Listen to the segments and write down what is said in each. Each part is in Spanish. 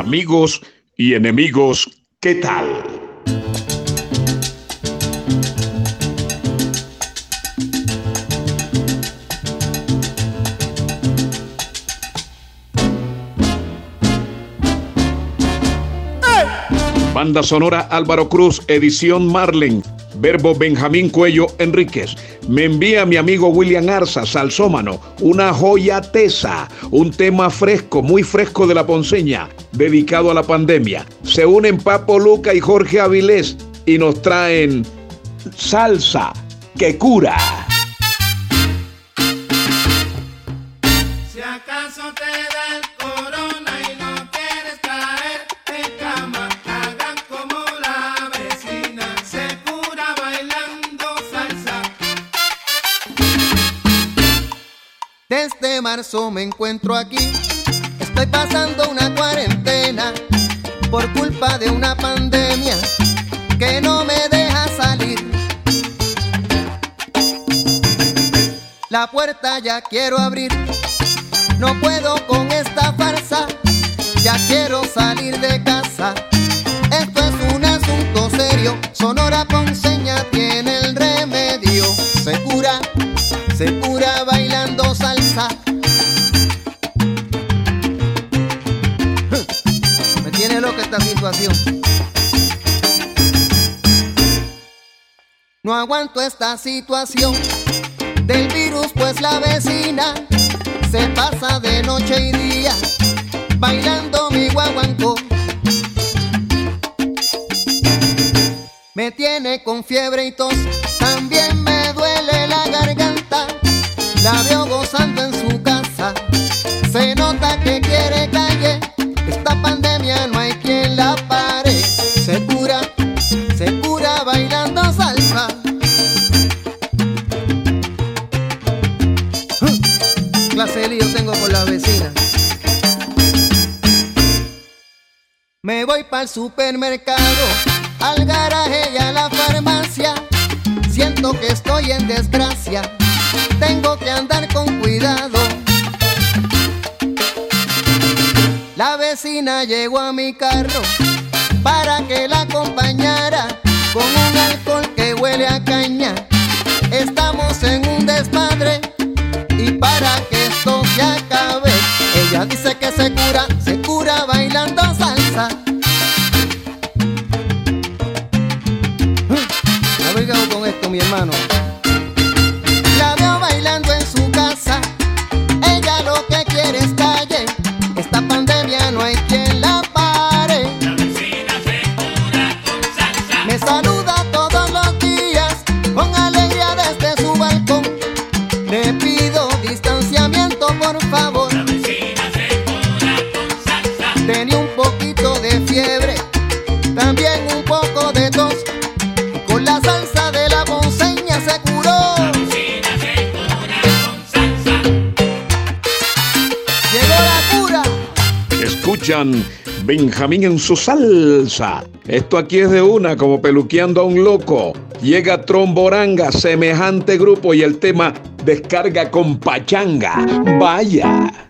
amigos y enemigos, ¿qué tal? Banda Sonora Álvaro Cruz, edición Marlen, verbo Benjamín Cuello Enríquez. Me envía mi amigo William Arza, salsómano, una joya tesa, un tema fresco, muy fresco de la ponceña, dedicado a la pandemia. Se unen Papo Luca y Jorge Avilés y nos traen salsa que cura. Desde marzo me encuentro aquí. Estoy pasando una cuarentena por culpa de una pandemia que no me deja salir. La puerta ya quiero abrir. No puedo con esta farsa. Ya quiero salir de casa. Esto es un asunto serio. Sonora con seña tiene el remedio. No aguanto esta situación del virus, pues la vecina se pasa de noche y día bailando mi guaguancó. Me tiene con fiebre y tos, también me duele la garganta. La veo gozando en su casa, se nota que quiere El supermercado, al garaje y a la farmacia. Siento que estoy en desgracia, tengo que andar con cuidado. La vecina llegó a mi carro para que la acompañara con un alcohol que huele a caña. Estamos en un desmadre y para que esto se acabe, ella dice que se cura, se cura bailando salsa. La veo bailando en su casa. Ella lo que quiere es calle. Esta pandemia no hay quien la pare. La vecina se cura con salsa. Me saluda todos los días con alegría desde su balcón. Le pido distanciamiento, por favor. La vecina se cura con salsa. Tenía un poquito de fiebre, Benjamín en su salsa. Esto aquí es de una, como peluqueando a un loco. Llega Tromboranga, semejante grupo y el tema descarga con pachanga. Vaya.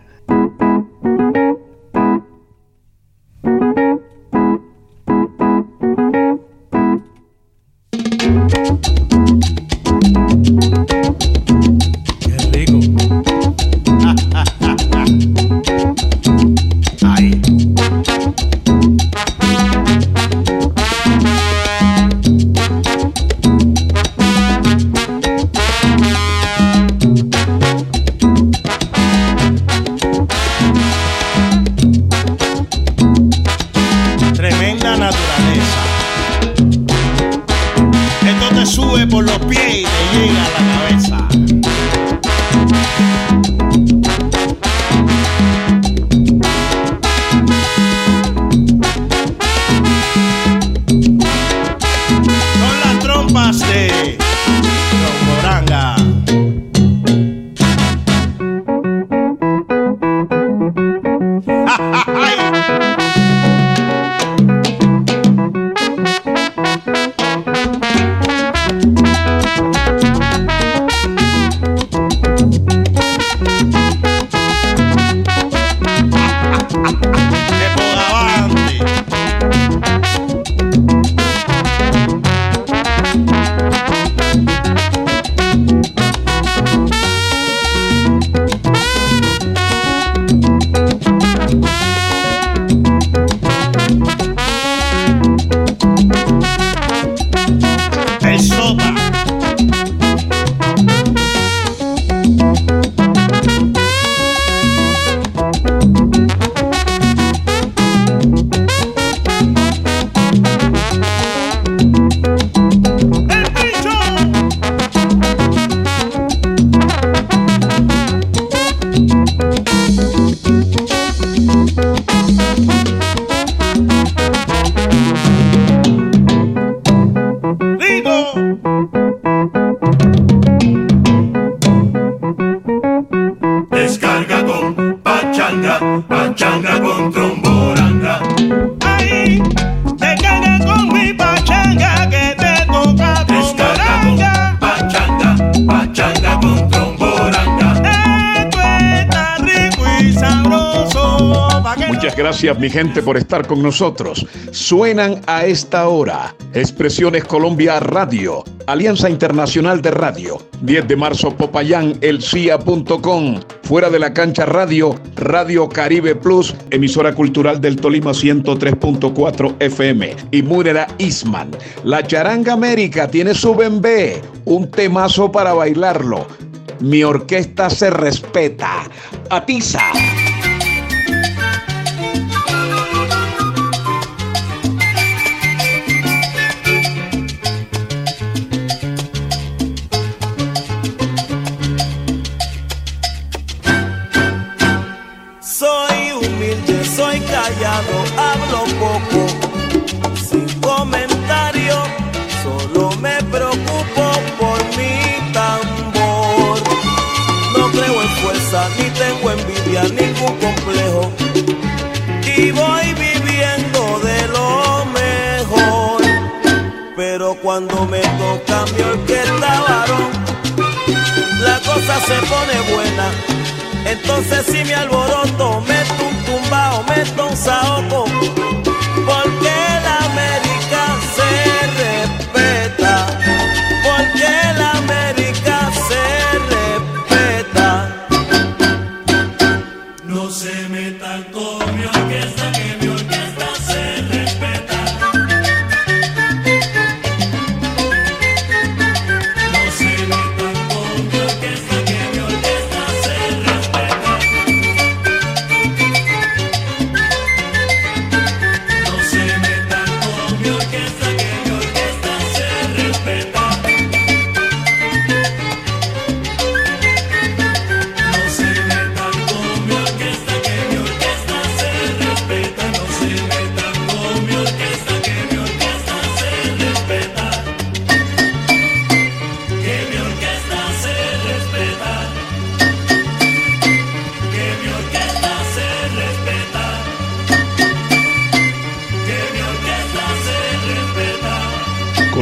Gracias mi gente por estar con nosotros. Suenan a esta hora Expresiones Colombia Radio, Alianza Internacional de Radio, 10 de marzo Popayán, elcia.com, Fuera de la Cancha Radio, Radio Caribe Plus, emisora cultural del Tolima 103.4 FM y Múnera Isman. La Charanga América tiene su bembé, un temazo para bailarlo. Mi orquesta se respeta. Atiza. Ni tengo envidia, ningún complejo, y voy viviendo de lo mejor. Pero cuando me toca mi orquesta varón, la cosa se pone buena. Entonces si me alboroto, un tumbao, meto un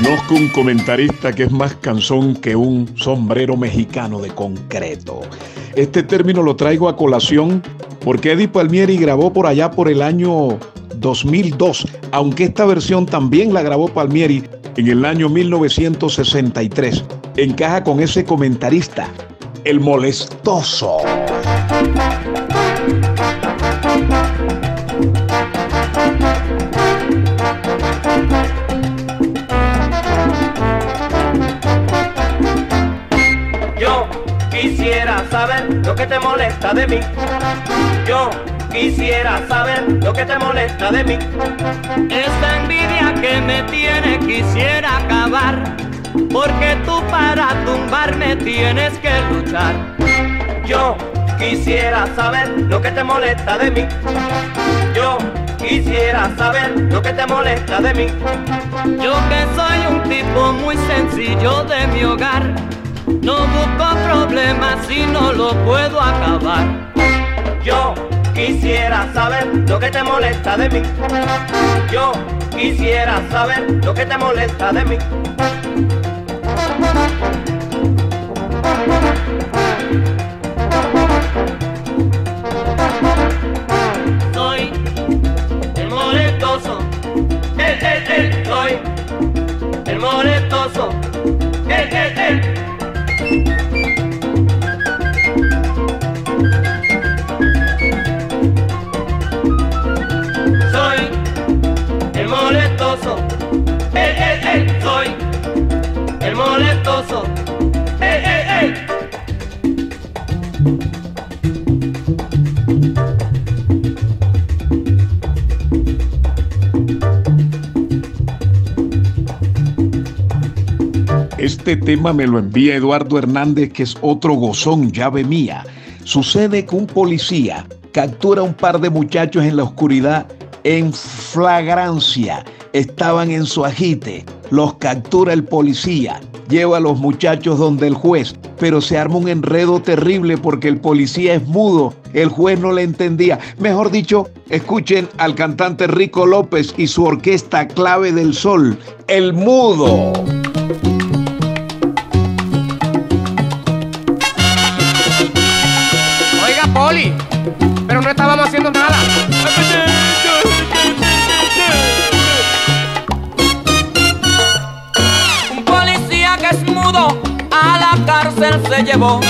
Conozco un comentarista que es más canzón que un sombrero mexicano de concreto. Este término lo traigo a colación porque Eddie Palmieri grabó por allá por el año 2002, aunque esta versión también la grabó Palmieri en el año 1963. Encaja con ese comentarista, el molestoso. Saber lo que te molesta de mí. Yo quisiera saber lo que te molesta de mí. Esta envidia que me tiene quisiera acabar, porque tú para tumbarme tienes que luchar. Yo quisiera saber lo que te molesta de mí. Yo quisiera saber lo que te molesta de mí. Yo que soy un tipo muy sencillo de mi hogar, no busco problemas si no lo puedo acabar. Yo quisiera saber lo que te molesta de mí. Yo quisiera saber lo que te molesta de mí. Soy el molestoso, El, el, el, soy el molestoso, el, el, el. Este tema me lo envía Eduardo Hernández, que es otro gozón, llave mía. Sucede que un policía captura a un par de muchachos en la oscuridad en flagrancia. Estaban en su agite. Los captura el policía. Lleva a los muchachos donde el juez. Pero se arma un enredo terrible porque el policía es mudo. El juez no le entendía. Mejor dicho, escuchen al cantante Rico López y su orquesta Clave del Sol. El mudo. estábamos haciendo nada. Un policía que es mudo a la cárcel se llevó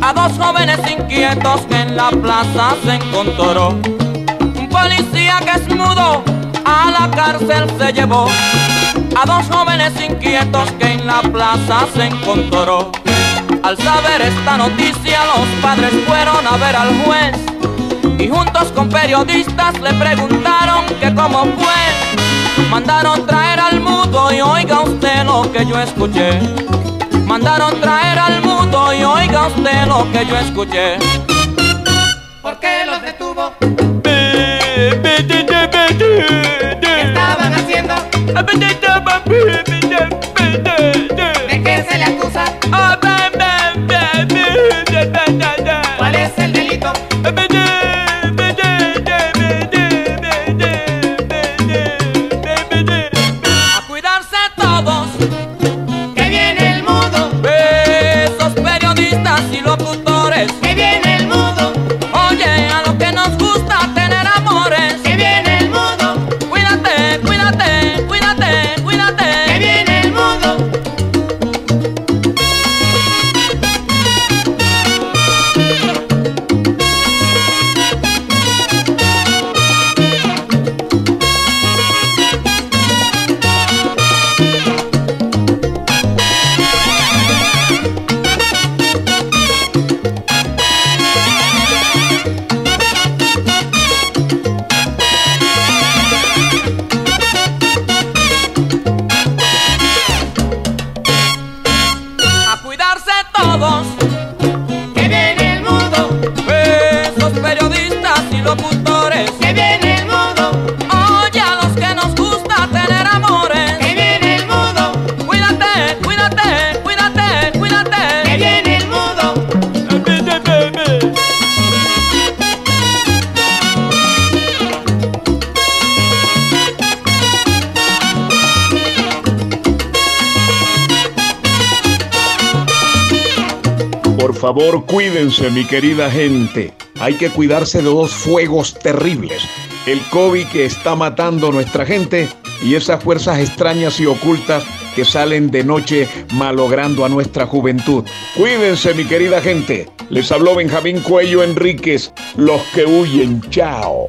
a dos jóvenes inquietos que en la plaza se encontró. Un policía que es mudo a la cárcel se llevó a dos jóvenes inquietos que en la plaza se encontró. Al saber esta noticia los padres fueron a ver al juez y juntos con periodistas le preguntaron que cómo fue. Mandaron traer al mudo y oiga usted lo que yo escuché. Mandaron traer al mudo y oiga usted lo que yo escuché. ¿Por qué los detuvo? ¿Qué estaban haciendo? Todos, favor, cuídense, mi querida gente. Hay que cuidarse de dos fuegos terribles. El COVID que está matando a nuestra gente y esas fuerzas extrañas y ocultas que salen de noche malogrando a nuestra juventud. Cuídense, mi querida gente. Les habló Benjamín Cuello Enríquez. Los que huyen, chao.